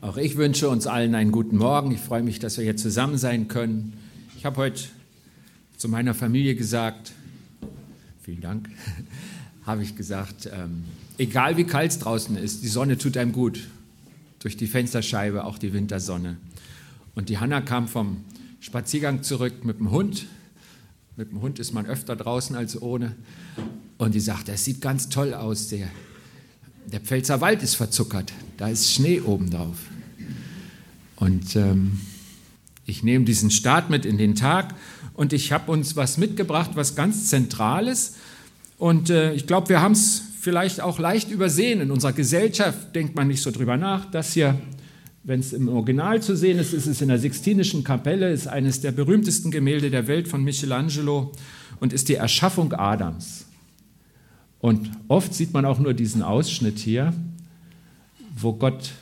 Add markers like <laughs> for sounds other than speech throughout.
Auch ich wünsche uns allen einen guten Morgen. Ich freue mich, dass wir hier zusammen sein können. Ich habe heute zu meiner Familie gesagt, vielen Dank, <laughs> habe ich gesagt, ähm, egal wie kalt es draußen ist, die Sonne tut einem gut. Durch die Fensterscheibe auch die Wintersonne. Und die Hanna kam vom Spaziergang zurück mit dem Hund. Mit dem Hund ist man öfter draußen als ohne. Und die sagte, es sieht ganz toll aus, der, der Pfälzer Wald ist verzuckert, da ist Schnee oben drauf. Und ähm, ich nehme diesen Start mit in den Tag und ich habe uns was mitgebracht, was ganz Zentrales. Und äh, ich glaube, wir haben es vielleicht auch leicht übersehen. In unserer Gesellschaft denkt man nicht so drüber nach. Das hier, wenn es im Original zu sehen ist, ist es in der Sixtinischen Kapelle, ist eines der berühmtesten Gemälde der Welt von Michelangelo und ist die Erschaffung Adams. Und oft sieht man auch nur diesen Ausschnitt hier, wo Gott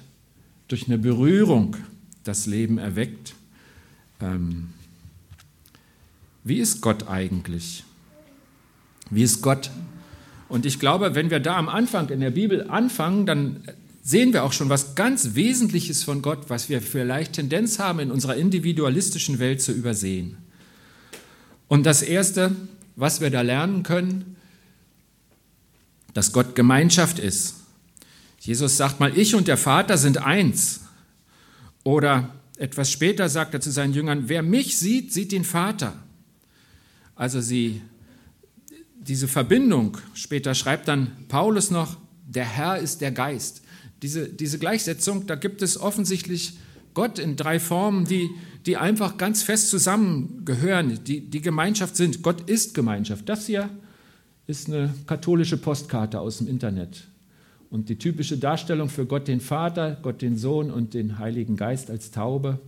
durch eine Berührung das Leben erweckt. Ähm, wie ist Gott eigentlich? Wie ist Gott? Und ich glaube, wenn wir da am Anfang in der Bibel anfangen, dann sehen wir auch schon was ganz Wesentliches von Gott, was wir vielleicht Tendenz haben, in unserer individualistischen Welt zu übersehen. Und das Erste, was wir da lernen können, dass Gott Gemeinschaft ist. Jesus sagt mal, ich und der Vater sind eins. Oder etwas später sagt er zu seinen Jüngern, wer mich sieht, sieht den Vater. Also sie, diese Verbindung, später schreibt dann Paulus noch, der Herr ist der Geist. Diese, diese Gleichsetzung, da gibt es offensichtlich Gott in drei Formen, die, die einfach ganz fest zusammengehören, die, die Gemeinschaft sind. Gott ist Gemeinschaft. Das hier ist eine katholische Postkarte aus dem Internet. Und die typische Darstellung für Gott den Vater, Gott den Sohn und den Heiligen Geist als Taube.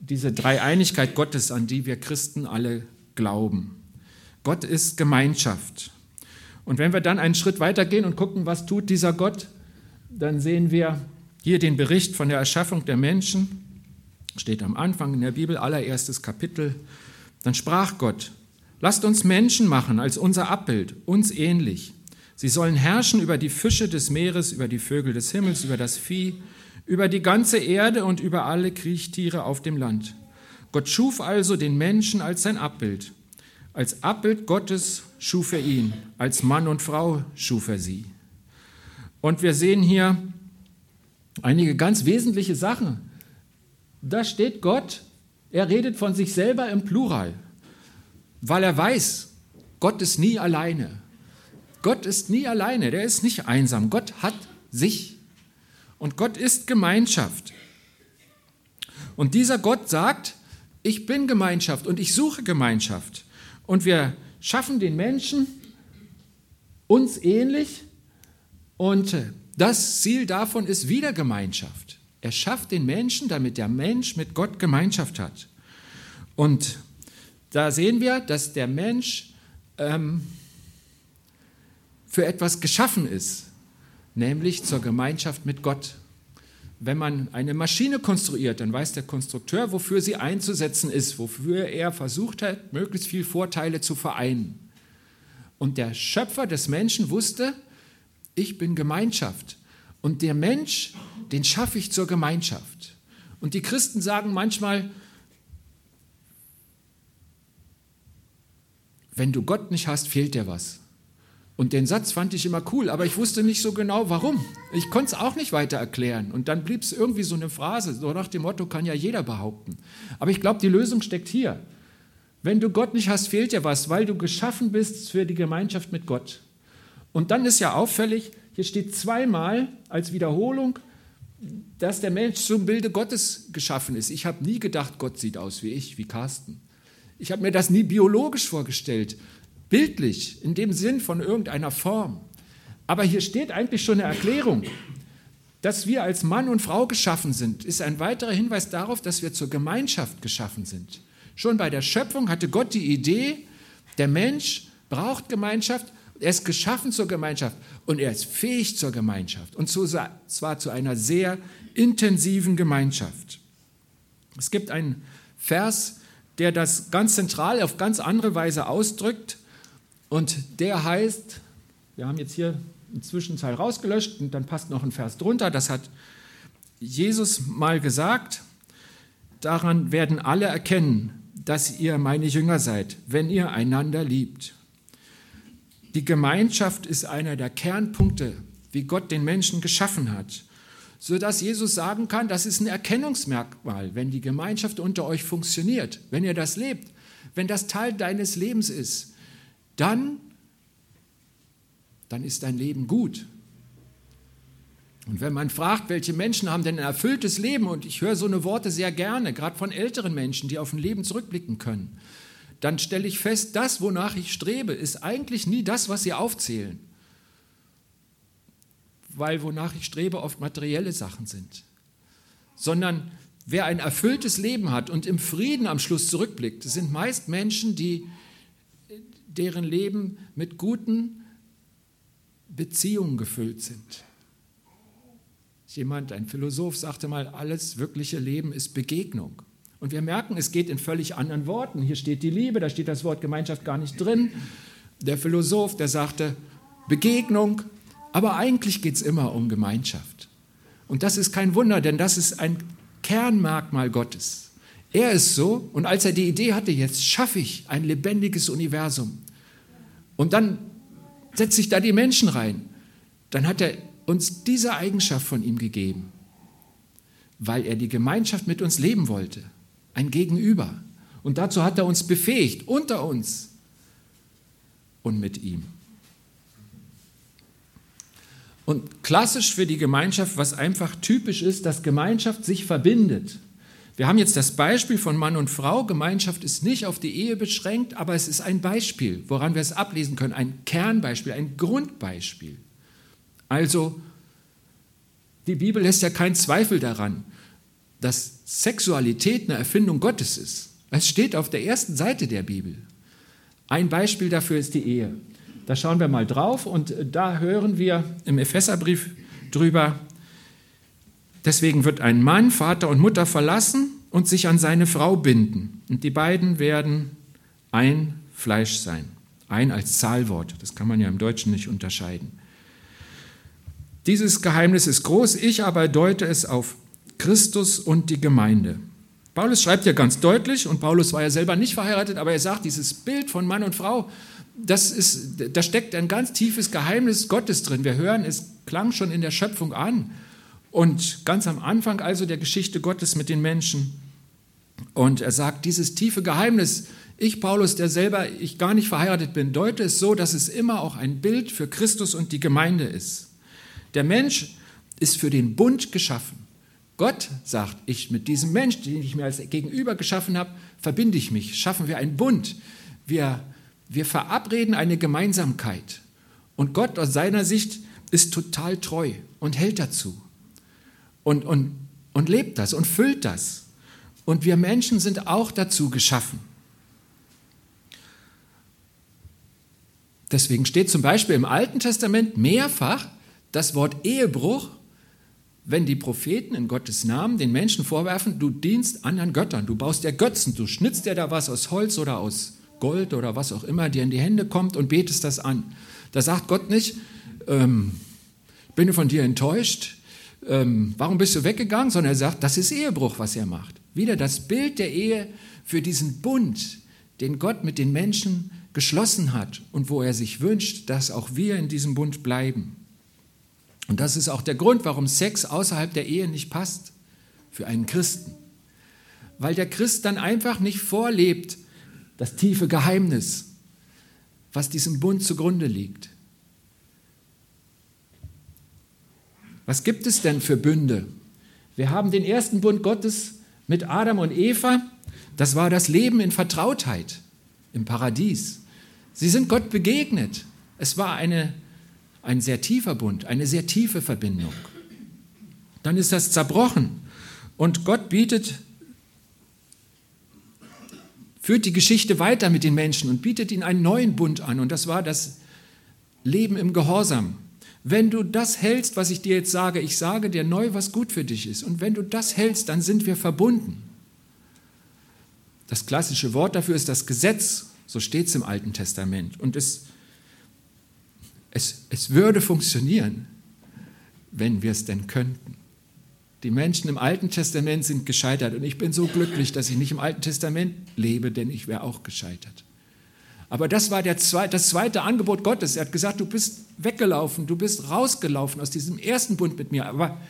Diese Dreieinigkeit Gottes, an die wir Christen alle glauben. Gott ist Gemeinschaft. Und wenn wir dann einen Schritt weitergehen und gucken, was tut dieser Gott, dann sehen wir hier den Bericht von der Erschaffung der Menschen. Steht am Anfang in der Bibel, allererstes Kapitel. Dann sprach Gott, Lasst uns Menschen machen als unser Abbild, uns ähnlich. Sie sollen herrschen über die Fische des Meeres, über die Vögel des Himmels, über das Vieh, über die ganze Erde und über alle Kriechtiere auf dem Land. Gott schuf also den Menschen als sein Abbild. Als Abbild Gottes schuf er ihn, als Mann und Frau schuf er sie. Und wir sehen hier einige ganz wesentliche Sachen. Da steht Gott, er redet von sich selber im Plural weil er weiß, Gott ist nie alleine. Gott ist nie alleine, der ist nicht einsam. Gott hat sich und Gott ist Gemeinschaft. Und dieser Gott sagt, ich bin Gemeinschaft und ich suche Gemeinschaft. Und wir schaffen den Menschen uns ähnlich und das Ziel davon ist wieder Gemeinschaft. Er schafft den Menschen, damit der Mensch mit Gott Gemeinschaft hat. Und da sehen wir, dass der Mensch ähm, für etwas geschaffen ist, nämlich zur Gemeinschaft mit Gott. Wenn man eine Maschine konstruiert, dann weiß der Konstrukteur, wofür sie einzusetzen ist, wofür er versucht hat, möglichst viele Vorteile zu vereinen. Und der Schöpfer des Menschen wusste, ich bin Gemeinschaft. Und der Mensch, den schaffe ich zur Gemeinschaft. Und die Christen sagen manchmal, wenn du Gott nicht hast, fehlt dir was. Und den Satz fand ich immer cool, aber ich wusste nicht so genau, warum. Ich konnte es auch nicht weiter erklären. Und dann blieb es irgendwie so eine Phrase, so nach dem Motto, kann ja jeder behaupten. Aber ich glaube, die Lösung steckt hier. Wenn du Gott nicht hast, fehlt dir was, weil du geschaffen bist für die Gemeinschaft mit Gott. Und dann ist ja auffällig, hier steht zweimal als Wiederholung, dass der Mensch zum Bilde Gottes geschaffen ist. Ich habe nie gedacht, Gott sieht aus wie ich, wie Carsten. Ich habe mir das nie biologisch vorgestellt, bildlich, in dem Sinn von irgendeiner Form. Aber hier steht eigentlich schon eine Erklärung. Dass wir als Mann und Frau geschaffen sind, ist ein weiterer Hinweis darauf, dass wir zur Gemeinschaft geschaffen sind. Schon bei der Schöpfung hatte Gott die Idee, der Mensch braucht Gemeinschaft, er ist geschaffen zur Gemeinschaft und er ist fähig zur Gemeinschaft. Und zwar zu einer sehr intensiven Gemeinschaft. Es gibt einen Vers der das ganz zentral auf ganz andere Weise ausdrückt. Und der heißt, wir haben jetzt hier einen Zwischenteil rausgelöscht und dann passt noch ein Vers drunter, das hat Jesus mal gesagt, daran werden alle erkennen, dass ihr meine Jünger seid, wenn ihr einander liebt. Die Gemeinschaft ist einer der Kernpunkte, wie Gott den Menschen geschaffen hat, sodass Jesus sagen kann, das ist ein Erkennungsmerkmal, wenn die Gemeinschaft unter euch funktioniert, wenn ihr das lebt, wenn das Teil deines Lebens ist, dann, dann ist dein Leben gut. Und wenn man fragt, welche Menschen haben denn ein erfülltes Leben, und ich höre so eine Worte sehr gerne, gerade von älteren Menschen, die auf ein Leben zurückblicken können, dann stelle ich fest, das, wonach ich strebe, ist eigentlich nie das, was sie aufzählen. Weil wonach ich strebe oft materielle Sachen sind. Sondern wer ein erfülltes Leben hat und im Frieden am Schluss zurückblickt, das sind meist Menschen, die, deren Leben mit guten Beziehungen gefüllt sind Jemand, ein Philosoph, sagte mal, alles wirkliche Leben ist Begegnung. Und wir merken, es geht in völlig anderen Worten. Hier steht die Liebe, da steht das Wort Gemeinschaft gar nicht drin. Der Philosoph, der sagte Begegnung, aber eigentlich geht es immer um Gemeinschaft. Und das ist kein Wunder, denn das ist ein Kernmerkmal Gottes. Er ist so, und als er die Idee hatte, jetzt schaffe ich ein lebendiges Universum, und dann setze ich da die Menschen rein, dann hat er uns diese Eigenschaft von ihm gegeben, weil er die Gemeinschaft mit uns leben wollte, ein Gegenüber. Und dazu hat er uns befähigt, unter uns und mit ihm. Und klassisch für die Gemeinschaft, was einfach typisch ist, dass Gemeinschaft sich verbindet. Wir haben jetzt das Beispiel von Mann und Frau. Gemeinschaft ist nicht auf die Ehe beschränkt, aber es ist ein Beispiel, woran wir es ablesen können. Ein Kernbeispiel, ein Grundbeispiel. Also, die Bibel lässt ja keinen Zweifel daran, dass Sexualität eine Erfindung Gottes ist. Es steht auf der ersten Seite der Bibel. Ein Beispiel dafür ist die Ehe. Da schauen wir mal drauf und da hören wir im Epheserbrief drüber. Deswegen wird ein Mann Vater und Mutter verlassen und sich an seine Frau binden. Und die beiden werden ein Fleisch sein. Ein als Zahlwort. Das kann man ja im Deutschen nicht unterscheiden. Dieses Geheimnis ist groß, ich aber deute es auf Christus und die Gemeinde. Paulus schreibt ja ganz deutlich, und Paulus war ja selber nicht verheiratet, aber er sagt, dieses Bild von Mann und Frau, das ist, da steckt ein ganz tiefes Geheimnis Gottes drin. Wir hören, es klang schon in der Schöpfung an. Und ganz am Anfang also der Geschichte Gottes mit den Menschen. Und er sagt, dieses tiefe Geheimnis, ich, Paulus, der selber ich gar nicht verheiratet bin, deute es so, dass es immer auch ein Bild für Christus und die Gemeinde ist. Der Mensch ist für den Bund geschaffen. Gott sagt, ich mit diesem Mensch, den ich mir als Gegenüber geschaffen habe, verbinde ich mich, schaffen wir einen Bund. Wir, wir verabreden eine Gemeinsamkeit. Und Gott aus seiner Sicht ist total treu und hält dazu und, und, und lebt das und füllt das. Und wir Menschen sind auch dazu geschaffen. Deswegen steht zum Beispiel im Alten Testament mehrfach, das Wort Ehebruch, wenn die Propheten in Gottes Namen den Menschen vorwerfen, du dienst anderen Göttern, du baust dir Götzen, du schnitzt dir da was aus Holz oder aus Gold oder was auch immer dir in die Hände kommt und betest das an. Da sagt Gott nicht, ähm, bin von dir enttäuscht, ähm, warum bist du weggegangen, sondern er sagt, das ist Ehebruch, was er macht. Wieder das Bild der Ehe für diesen Bund, den Gott mit den Menschen geschlossen hat und wo er sich wünscht, dass auch wir in diesem Bund bleiben. Und das ist auch der Grund, warum Sex außerhalb der Ehe nicht passt für einen Christen. Weil der Christ dann einfach nicht vorlebt, das tiefe Geheimnis, was diesem Bund zugrunde liegt. Was gibt es denn für Bünde? Wir haben den ersten Bund Gottes mit Adam und Eva. Das war das Leben in Vertrautheit im Paradies. Sie sind Gott begegnet. Es war eine ein sehr tiefer Bund, eine sehr tiefe Verbindung. Dann ist das zerbrochen und Gott bietet, führt die Geschichte weiter mit den Menschen und bietet ihnen einen neuen Bund an und das war das Leben im Gehorsam. Wenn du das hältst, was ich dir jetzt sage, ich sage dir neu, was gut für dich ist. Und wenn du das hältst, dann sind wir verbunden. Das klassische Wort dafür ist das Gesetz, so steht es im Alten Testament. Und es es, es würde funktionieren, wenn wir es denn könnten. Die Menschen im Alten Testament sind gescheitert und ich bin so glücklich, dass ich nicht im Alten Testament lebe, denn ich wäre auch gescheitert. Aber das war zweite, das zweite Angebot Gottes. Er hat gesagt, du bist weggelaufen, du bist rausgelaufen aus diesem ersten Bund mit mir. Aber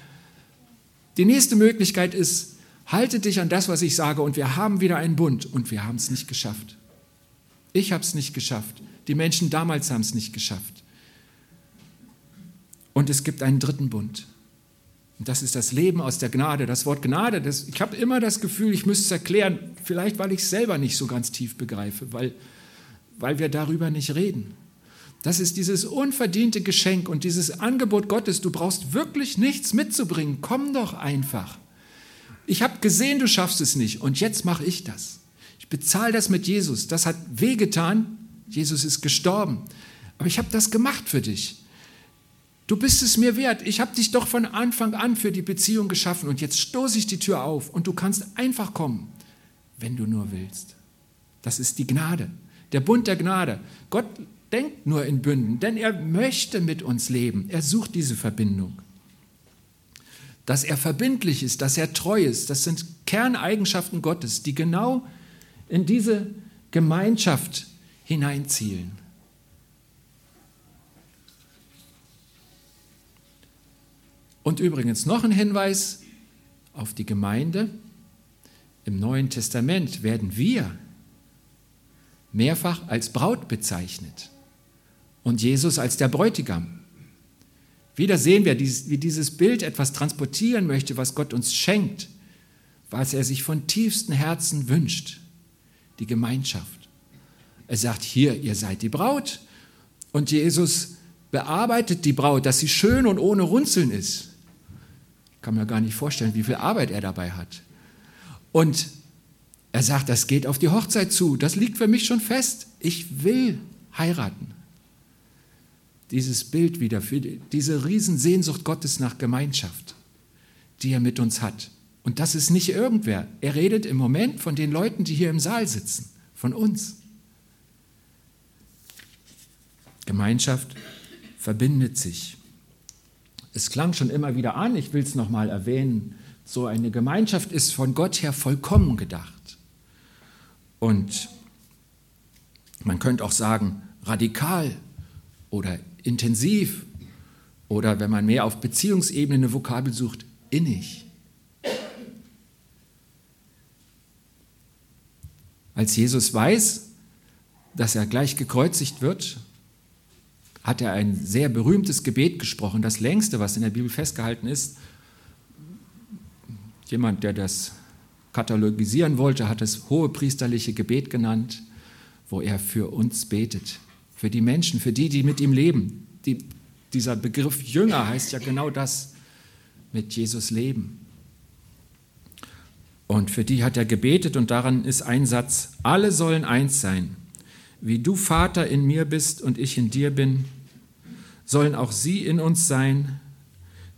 die nächste Möglichkeit ist, halte dich an das, was ich sage und wir haben wieder einen Bund und wir haben es nicht geschafft. Ich habe es nicht geschafft. Die Menschen damals haben es nicht geschafft. Und es gibt einen dritten Bund. Und das ist das Leben aus der Gnade. Das Wort Gnade, das, ich habe immer das Gefühl, ich müsste es erklären, vielleicht weil ich es selber nicht so ganz tief begreife, weil weil wir darüber nicht reden. Das ist dieses unverdiente Geschenk und dieses Angebot Gottes. Du brauchst wirklich nichts mitzubringen. Komm doch einfach. Ich habe gesehen, du schaffst es nicht und jetzt mache ich das. Ich bezahle das mit Jesus. Das hat wehgetan. Jesus ist gestorben. Aber ich habe das gemacht für dich. Du bist es mir wert. Ich habe dich doch von Anfang an für die Beziehung geschaffen und jetzt stoße ich die Tür auf und du kannst einfach kommen, wenn du nur willst. Das ist die Gnade der Bund der Gnade. Gott denkt nur in Bünden, denn er möchte mit uns leben. Er sucht diese Verbindung. Dass er verbindlich ist, dass er treu ist, das sind Kerneigenschaften Gottes, die genau in diese Gemeinschaft hineinzielen. Und übrigens noch ein Hinweis auf die Gemeinde. Im Neuen Testament werden wir mehrfach als Braut bezeichnet und Jesus als der Bräutigam. Wieder sehen wir, wie dieses Bild etwas transportieren möchte, was Gott uns schenkt, was er sich von tiefstem Herzen wünscht, die Gemeinschaft. Er sagt, hier, ihr seid die Braut. Und Jesus bearbeitet die Braut, dass sie schön und ohne Runzeln ist. Kann mir gar nicht vorstellen, wie viel Arbeit er dabei hat. Und er sagt, das geht auf die Hochzeit zu. Das liegt für mich schon fest. Ich will heiraten. Dieses Bild wieder für diese Riesensehnsucht Gottes nach Gemeinschaft, die er mit uns hat. Und das ist nicht irgendwer. Er redet im Moment von den Leuten, die hier im Saal sitzen, von uns. Gemeinschaft verbindet sich. Es klang schon immer wieder an, ich will es nochmal erwähnen, so eine Gemeinschaft ist von Gott her vollkommen gedacht. Und man könnte auch sagen, radikal oder intensiv oder wenn man mehr auf Beziehungsebene eine Vokabel sucht, innig. Als Jesus weiß, dass er gleich gekreuzigt wird, hat er ein sehr berühmtes Gebet gesprochen, das längste, was in der Bibel festgehalten ist. Jemand, der das katalogisieren wollte, hat es hohe priesterliche Gebet genannt, wo er für uns betet, für die Menschen, für die, die mit ihm leben. Die, dieser Begriff Jünger heißt ja genau das, mit Jesus leben. Und für die hat er gebetet und daran ist ein Satz, alle sollen eins sein. Wie du Vater in mir bist und ich in dir bin, sollen auch sie in uns sein,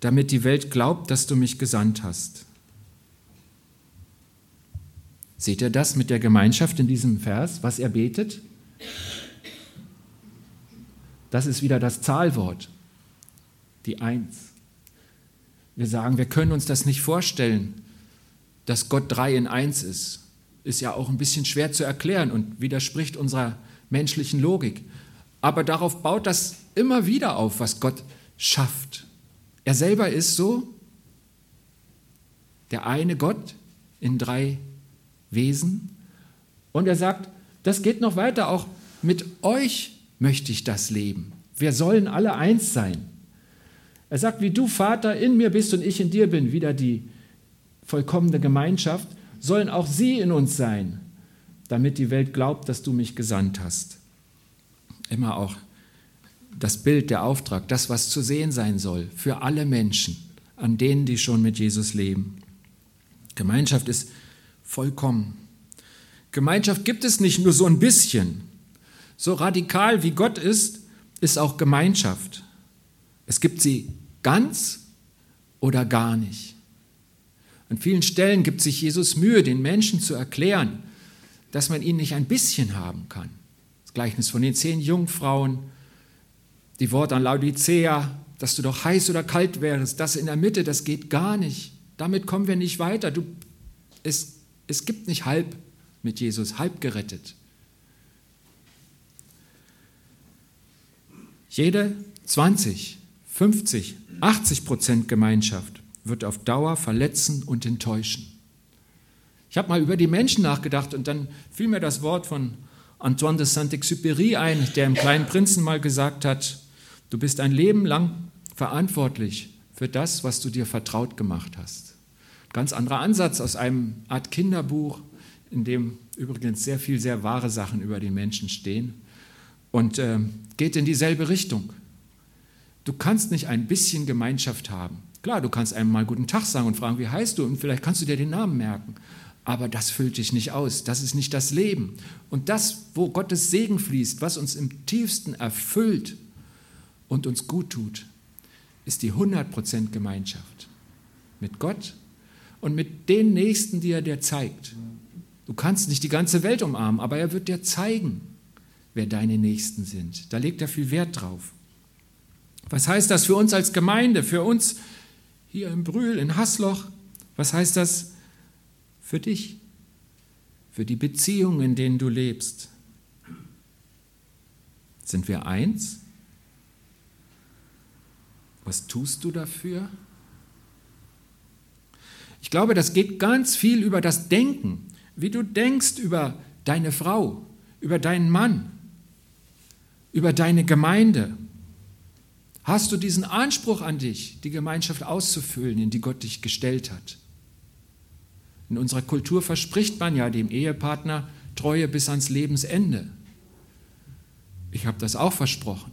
damit die Welt glaubt, dass du mich gesandt hast. Seht ihr das mit der Gemeinschaft in diesem Vers, was er betet? Das ist wieder das Zahlwort, die Eins. Wir sagen, wir können uns das nicht vorstellen, dass Gott drei in eins ist. Ist ja auch ein bisschen schwer zu erklären und widerspricht unserer menschlichen Logik. Aber darauf baut das immer wieder auf, was Gott schafft. Er selber ist so der eine Gott in drei Wesen. Und er sagt, das geht noch weiter, auch mit euch möchte ich das leben. Wir sollen alle eins sein. Er sagt, wie du Vater in mir bist und ich in dir bin, wieder die vollkommene Gemeinschaft, sollen auch sie in uns sein, damit die Welt glaubt, dass du mich gesandt hast. Immer auch das Bild, der Auftrag, das, was zu sehen sein soll für alle Menschen, an denen, die schon mit Jesus leben. Gemeinschaft ist vollkommen. Gemeinschaft gibt es nicht nur so ein bisschen. So radikal wie Gott ist, ist auch Gemeinschaft. Es gibt sie ganz oder gar nicht. An vielen Stellen gibt sich Jesus Mühe, den Menschen zu erklären, dass man ihn nicht ein bisschen haben kann. Das Gleichnis von den zehn Jungfrauen, die Worte an Laodicea, dass du doch heiß oder kalt wärst, das in der Mitte, das geht gar nicht. Damit kommen wir nicht weiter. Du, es, es gibt nicht halb mit Jesus, halb gerettet. Jede 20, 50, 80 Prozent Gemeinschaft wird auf Dauer verletzen und enttäuschen. Ich habe mal über die Menschen nachgedacht und dann fiel mir das Wort von Antoine de Saint-Exupéry ein, der im Kleinen Prinzen mal gesagt hat, du bist ein Leben lang verantwortlich für das, was du dir vertraut gemacht hast. Ganz anderer Ansatz aus einem Art Kinderbuch, in dem übrigens sehr viel sehr wahre Sachen über die Menschen stehen und äh, geht in dieselbe Richtung. Du kannst nicht ein bisschen Gemeinschaft haben. Klar, du kannst einem mal guten Tag sagen und fragen, wie heißt du? Und vielleicht kannst du dir den Namen merken. Aber das füllt dich nicht aus. Das ist nicht das Leben. Und das, wo Gottes Segen fließt, was uns im tiefsten erfüllt und uns gut tut, ist die 100% Gemeinschaft. Mit Gott und mit den Nächsten, die er dir zeigt. Du kannst nicht die ganze Welt umarmen, aber er wird dir zeigen, wer deine Nächsten sind. Da legt er viel Wert drauf. Was heißt das für uns als Gemeinde, für uns hier in Brühl, in Hasloch? Was heißt das für dich, für die Beziehungen, in denen du lebst? Sind wir eins? Was tust du dafür? Ich glaube, das geht ganz viel über das Denken, wie du denkst über deine Frau, über deinen Mann, über deine Gemeinde? Hast du diesen Anspruch an dich, die Gemeinschaft auszufüllen, in die Gott dich gestellt hat? In unserer Kultur verspricht man ja dem Ehepartner Treue bis ans Lebensende. Ich habe das auch versprochen.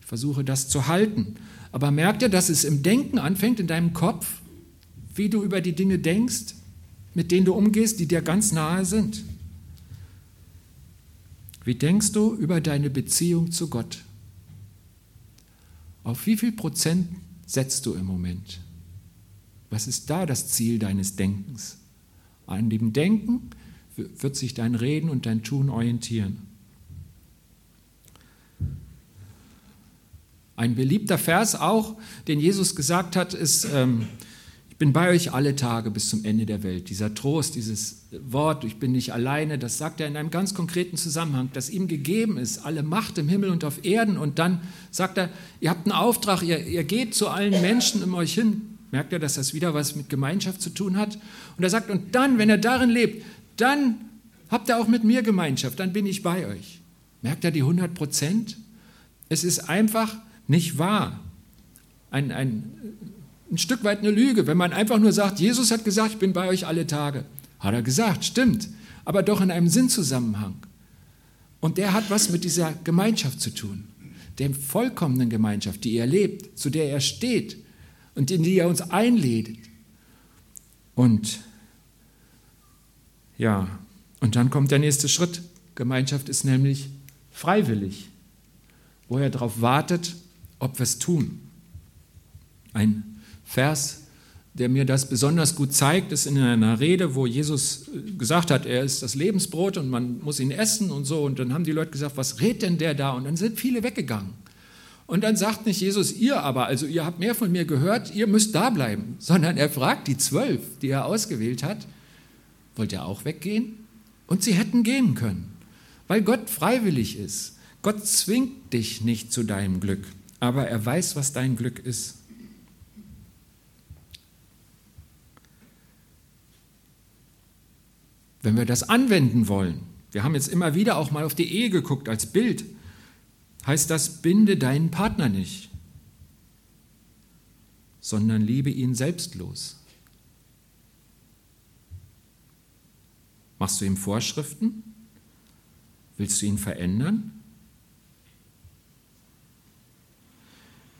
Ich versuche das zu halten. Aber merkt ihr, dass es im Denken anfängt, in deinem Kopf, wie du über die Dinge denkst, mit denen du umgehst, die dir ganz nahe sind? Wie denkst du über deine Beziehung zu Gott? Auf wie viel Prozent setzt du im Moment? Was ist da das Ziel deines Denkens? An dem Denken wird sich dein Reden und dein Tun orientieren. Ein beliebter Vers auch, den Jesus gesagt hat, ist, ähm, bin bei euch alle Tage bis zum Ende der Welt. Dieser Trost, dieses Wort, ich bin nicht alleine, das sagt er in einem ganz konkreten Zusammenhang, dass ihm gegeben ist, alle Macht im Himmel und auf Erden. Und dann sagt er, ihr habt einen Auftrag, ihr, ihr geht zu allen Menschen um euch hin. Merkt ihr, dass das wieder was mit Gemeinschaft zu tun hat? Und er sagt, und dann, wenn er darin lebt, dann habt ihr auch mit mir Gemeinschaft, dann bin ich bei euch. Merkt ihr die 100 Prozent? Es ist einfach nicht wahr. Ein, ein ein Stück weit eine Lüge, wenn man einfach nur sagt, Jesus hat gesagt, ich bin bei euch alle Tage. Hat er gesagt, stimmt, aber doch in einem Sinnzusammenhang. Und der hat was mit dieser Gemeinschaft zu tun, der vollkommenen Gemeinschaft, die er lebt, zu der er steht und in die er uns einlädt. Und ja, und dann kommt der nächste Schritt. Gemeinschaft ist nämlich freiwillig, wo er darauf wartet, ob wir es tun. Ein Vers, der mir das besonders gut zeigt, ist in einer Rede, wo Jesus gesagt hat, er ist das Lebensbrot und man muss ihn essen und so. Und dann haben die Leute gesagt, was redet denn der da? Und dann sind viele weggegangen. Und dann sagt nicht Jesus, ihr aber, also ihr habt mehr von mir gehört, ihr müsst da bleiben, <laughs> sondern er fragt die zwölf, die er ausgewählt hat, wollt ihr auch weggehen? Und sie hätten gehen können, weil Gott freiwillig ist. Gott zwingt dich nicht zu deinem Glück, aber er weiß, was dein Glück ist. wenn wir das anwenden wollen, wir haben jetzt immer wieder auch mal auf die Ehe geguckt als Bild, heißt das, binde deinen Partner nicht, sondern liebe ihn selbstlos. Machst du ihm Vorschriften? Willst du ihn verändern?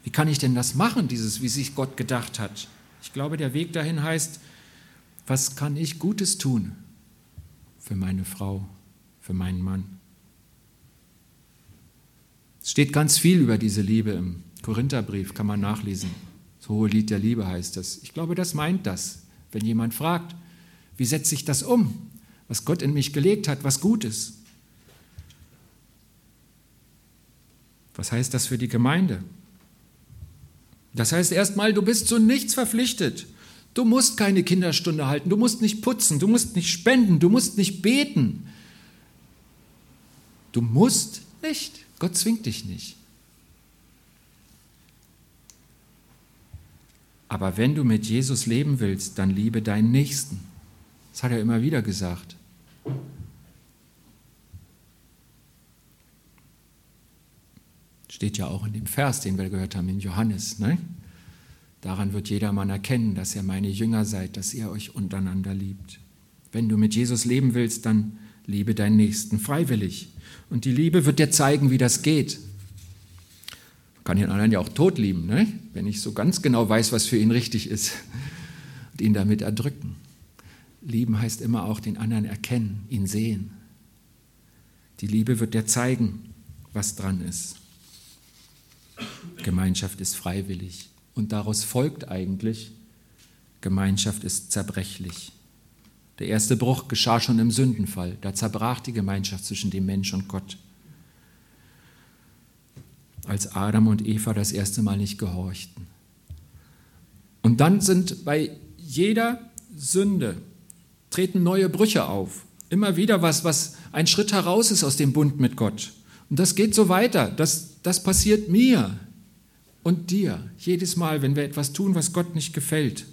Wie kann ich denn das machen, dieses, wie sich Gott gedacht hat? Ich glaube, der Weg dahin heißt, was kann ich Gutes tun? für meine Frau, für meinen Mann. Es steht ganz viel über diese Liebe im Korintherbrief, kann man nachlesen. Das hohe Lied der Liebe heißt das. Ich glaube, das meint das. Wenn jemand fragt, wie setze ich das um, was Gott in mich gelegt hat, was gut ist. Was heißt das für die Gemeinde? Das heißt erstmal, du bist zu nichts verpflichtet. Du musst keine Kinderstunde halten, du musst nicht putzen, du musst nicht spenden, du musst nicht beten. Du musst nicht. Gott zwingt dich nicht. Aber wenn du mit Jesus leben willst, dann liebe deinen Nächsten. Das hat er immer wieder gesagt. Steht ja auch in dem Vers, den wir gehört haben in Johannes. Ne? Daran wird jedermann erkennen, dass ihr meine Jünger seid, dass ihr euch untereinander liebt. Wenn du mit Jesus leben willst, dann liebe deinen Nächsten freiwillig. Und die Liebe wird dir zeigen, wie das geht. Man kann den anderen ja auch tot lieben, ne? wenn ich so ganz genau weiß, was für ihn richtig ist <laughs> und ihn damit erdrücken. Lieben heißt immer auch den anderen erkennen, ihn sehen. Die Liebe wird dir zeigen, was dran ist. Gemeinschaft ist freiwillig. Und daraus folgt eigentlich, Gemeinschaft ist zerbrechlich. Der erste Bruch geschah schon im Sündenfall. Da zerbrach die Gemeinschaft zwischen dem Mensch und Gott. Als Adam und Eva das erste Mal nicht gehorchten. Und dann sind bei jeder Sünde treten neue Brüche auf. Immer wieder was, was ein Schritt heraus ist aus dem Bund mit Gott. Und das geht so weiter. Das, das passiert mir und dir jedes Mal, wenn wir etwas tun, was Gott nicht gefällt.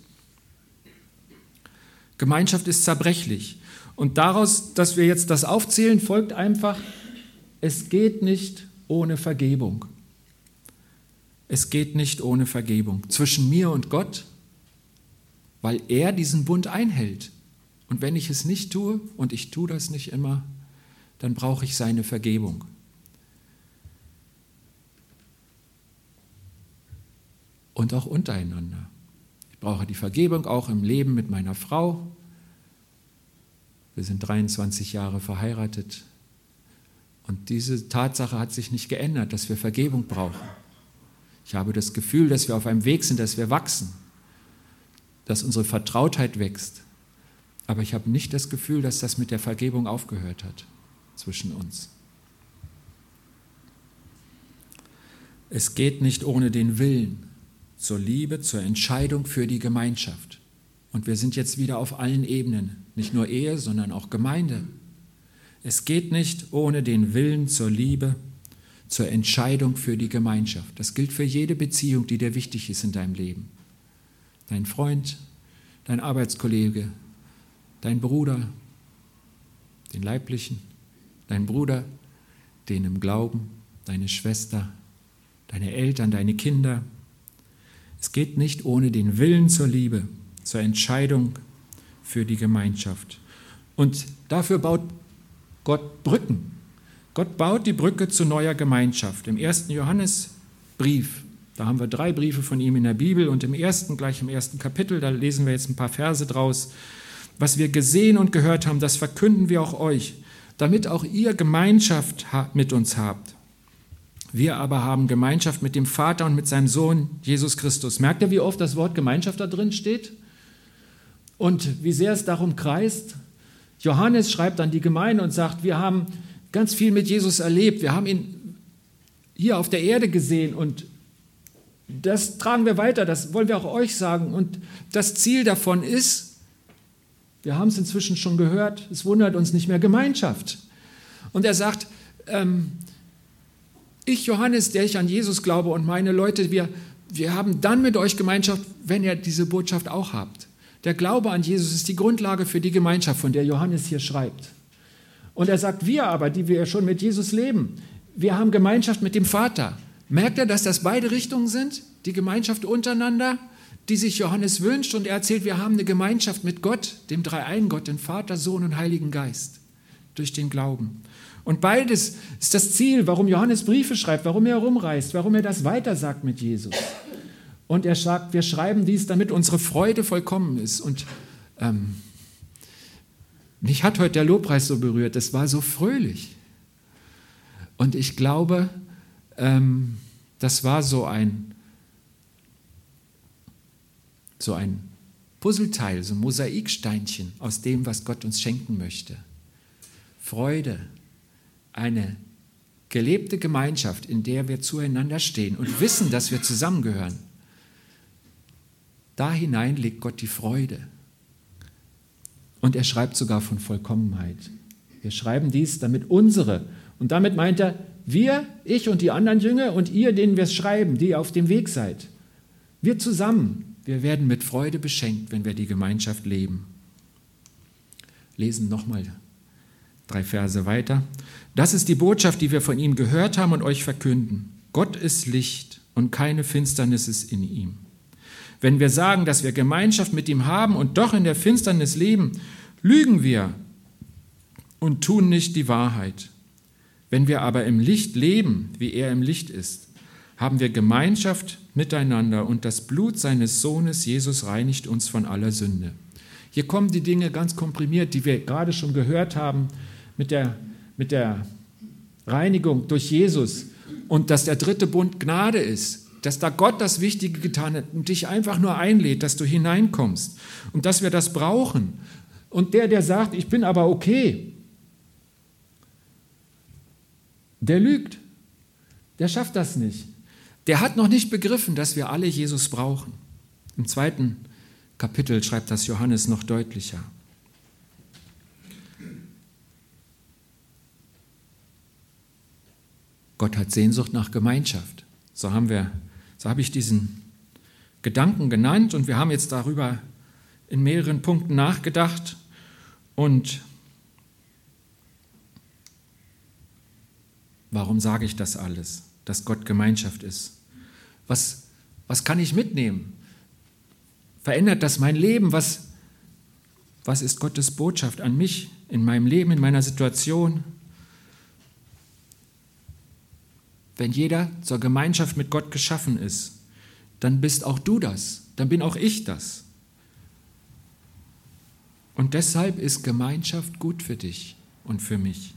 Gemeinschaft ist zerbrechlich. Und daraus, dass wir jetzt das aufzählen, folgt einfach, es geht nicht ohne Vergebung. Es geht nicht ohne Vergebung zwischen mir und Gott, weil er diesen Bund einhält. Und wenn ich es nicht tue, und ich tue das nicht immer, dann brauche ich seine Vergebung. Und auch untereinander. Ich brauche die Vergebung auch im Leben mit meiner Frau. Wir sind 23 Jahre verheiratet und diese Tatsache hat sich nicht geändert, dass wir Vergebung brauchen. Ich habe das Gefühl, dass wir auf einem Weg sind, dass wir wachsen, dass unsere Vertrautheit wächst. Aber ich habe nicht das Gefühl, dass das mit der Vergebung aufgehört hat zwischen uns. Es geht nicht ohne den Willen zur Liebe, zur Entscheidung für die Gemeinschaft. Und wir sind jetzt wieder auf allen Ebenen, nicht nur Ehe, sondern auch Gemeinde. Es geht nicht ohne den Willen zur Liebe, zur Entscheidung für die Gemeinschaft. Das gilt für jede Beziehung, die dir wichtig ist in deinem Leben. Dein Freund, dein Arbeitskollege, dein Bruder, den Leiblichen, dein Bruder, den im Glauben, deine Schwester, deine Eltern, deine Kinder, es geht nicht ohne den Willen zur Liebe, zur Entscheidung für die Gemeinschaft. Und dafür baut Gott Brücken. Gott baut die Brücke zu neuer Gemeinschaft. Im ersten Johannesbrief, da haben wir drei Briefe von ihm in der Bibel und im ersten, gleich im ersten Kapitel, da lesen wir jetzt ein paar Verse draus. Was wir gesehen und gehört haben, das verkünden wir auch euch, damit auch ihr Gemeinschaft mit uns habt. Wir aber haben Gemeinschaft mit dem Vater und mit seinem Sohn Jesus Christus. Merkt ihr, wie oft das Wort Gemeinschaft da drin steht? Und wie sehr es darum kreist? Johannes schreibt an die Gemeinde und sagt, wir haben ganz viel mit Jesus erlebt. Wir haben ihn hier auf der Erde gesehen und das tragen wir weiter, das wollen wir auch euch sagen. Und das Ziel davon ist, wir haben es inzwischen schon gehört, es wundert uns nicht mehr Gemeinschaft. Und er sagt, ähm, ich, Johannes, der ich an Jesus glaube und meine Leute, wir, wir haben dann mit euch Gemeinschaft, wenn ihr diese Botschaft auch habt. Der Glaube an Jesus ist die Grundlage für die Gemeinschaft, von der Johannes hier schreibt. Und er sagt, wir aber, die wir schon mit Jesus leben, wir haben Gemeinschaft mit dem Vater. Merkt er, dass das beide Richtungen sind? Die Gemeinschaft untereinander, die sich Johannes wünscht. Und er erzählt, wir haben eine Gemeinschaft mit Gott, dem Dreieinen Gott, dem Vater, Sohn und Heiligen Geist, durch den Glauben. Und beides ist das Ziel, warum Johannes Briefe schreibt, warum er herumreist, warum er das weitersagt mit Jesus. Und er sagt, wir schreiben dies, damit unsere Freude vollkommen ist. Und ähm, mich hat heute der Lobpreis so berührt, das war so fröhlich. Und ich glaube, ähm, das war so ein, so ein Puzzleteil, so ein Mosaiksteinchen aus dem, was Gott uns schenken möchte. Freude, eine gelebte Gemeinschaft, in der wir zueinander stehen und wissen, dass wir zusammengehören. Da hinein legt Gott die Freude. Und er schreibt sogar von Vollkommenheit. Wir schreiben dies, damit unsere, und damit meint er, wir, ich und die anderen Jünger und ihr, denen wir es schreiben, die auf dem Weg seid. Wir zusammen, wir werden mit Freude beschenkt, wenn wir die Gemeinschaft leben. Lesen nochmal drei Verse weiter. Das ist die Botschaft, die wir von ihm gehört haben und euch verkünden. Gott ist Licht und keine Finsternis ist in ihm. Wenn wir sagen, dass wir Gemeinschaft mit ihm haben und doch in der Finsternis leben, lügen wir und tun nicht die Wahrheit. Wenn wir aber im Licht leben, wie er im Licht ist, haben wir Gemeinschaft miteinander und das Blut seines Sohnes Jesus reinigt uns von aller Sünde. Hier kommen die Dinge ganz komprimiert, die wir gerade schon gehört haben mit der, mit der Reinigung durch Jesus und dass der dritte Bund Gnade ist, dass da Gott das Wichtige getan hat und dich einfach nur einlädt, dass du hineinkommst und dass wir das brauchen. Und der, der sagt, ich bin aber okay, der lügt. Der schafft das nicht. Der hat noch nicht begriffen, dass wir alle Jesus brauchen. Im zweiten Kapitel schreibt das Johannes noch deutlicher. Gott hat Sehnsucht nach Gemeinschaft. So haben wir, so habe ich diesen Gedanken genannt und wir haben jetzt darüber in mehreren Punkten nachgedacht und warum sage ich das alles, dass Gott Gemeinschaft ist? Was, was kann ich mitnehmen? Verändert das mein Leben? Was, was ist Gottes Botschaft an mich in meinem Leben, in meiner Situation? Wenn jeder zur Gemeinschaft mit Gott geschaffen ist, dann bist auch du das, dann bin auch ich das. Und deshalb ist Gemeinschaft gut für dich und für mich.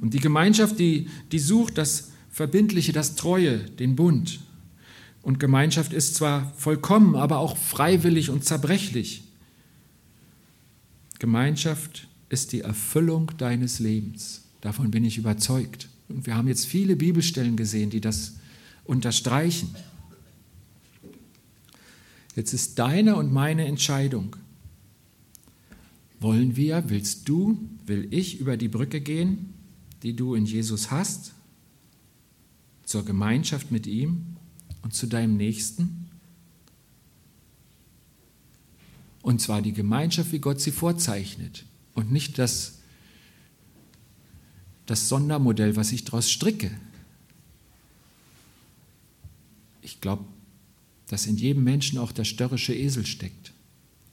Und die Gemeinschaft, die, die sucht das Verbindliche, das Treue, den Bund. Und Gemeinschaft ist zwar vollkommen, aber auch freiwillig und zerbrechlich. Gemeinschaft ist die Erfüllung deines Lebens. Davon bin ich überzeugt. Und wir haben jetzt viele Bibelstellen gesehen, die das unterstreichen. Jetzt ist deine und meine Entscheidung. Wollen wir, willst du, will ich über die Brücke gehen, die du in Jesus hast, zur Gemeinschaft mit ihm und zu deinem Nächsten? Und zwar die Gemeinschaft, wie Gott sie vorzeichnet und nicht das das Sondermodell, was ich daraus stricke. Ich glaube, dass in jedem Menschen auch der störrische Esel steckt.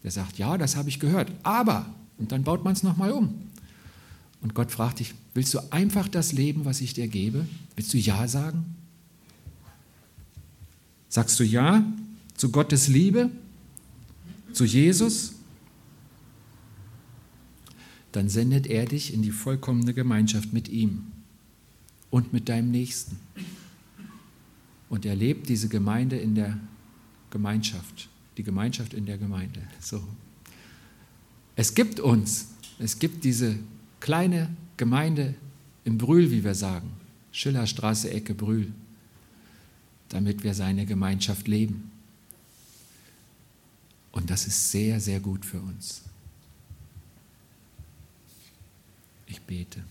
Der sagt, ja, das habe ich gehört, aber, und dann baut man es nochmal um. Und Gott fragt dich, willst du einfach das Leben, was ich dir gebe? Willst du Ja sagen? Sagst du Ja zu Gottes Liebe, zu Jesus? Dann sendet er dich in die vollkommene Gemeinschaft mit ihm und mit deinem Nächsten. Und er lebt diese Gemeinde in der Gemeinschaft, die Gemeinschaft in der Gemeinde. So. Es gibt uns, es gibt diese kleine Gemeinde im Brühl, wie wir sagen, Schillerstraße, Ecke Brühl, damit wir seine Gemeinschaft leben. Und das ist sehr, sehr gut für uns. Ich bete.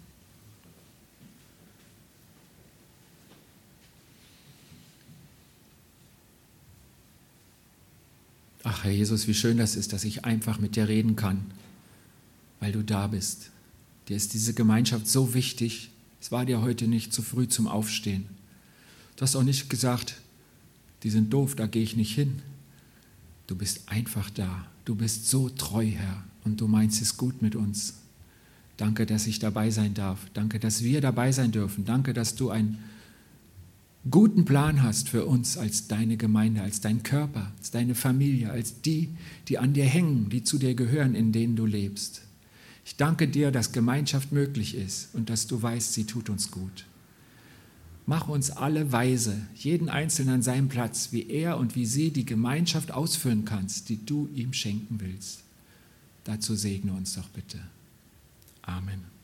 Ach, Herr Jesus, wie schön das ist, dass ich einfach mit dir reden kann, weil du da bist. Dir ist diese Gemeinschaft so wichtig. Es war dir heute nicht zu früh zum Aufstehen. Du hast auch nicht gesagt, die sind doof, da gehe ich nicht hin. Du bist einfach da. Du bist so treu, Herr, und du meinst es gut mit uns. Danke, dass ich dabei sein darf. Danke, dass wir dabei sein dürfen. Danke, dass du einen guten Plan hast für uns als deine Gemeinde, als dein Körper, als deine Familie, als die, die an dir hängen, die zu dir gehören, in denen du lebst. Ich danke dir, dass Gemeinschaft möglich ist und dass du weißt, sie tut uns gut. Mach uns alle weise, jeden Einzelnen an seinem Platz, wie er und wie sie die Gemeinschaft ausführen kannst, die du ihm schenken willst. Dazu segne uns doch bitte. Amen.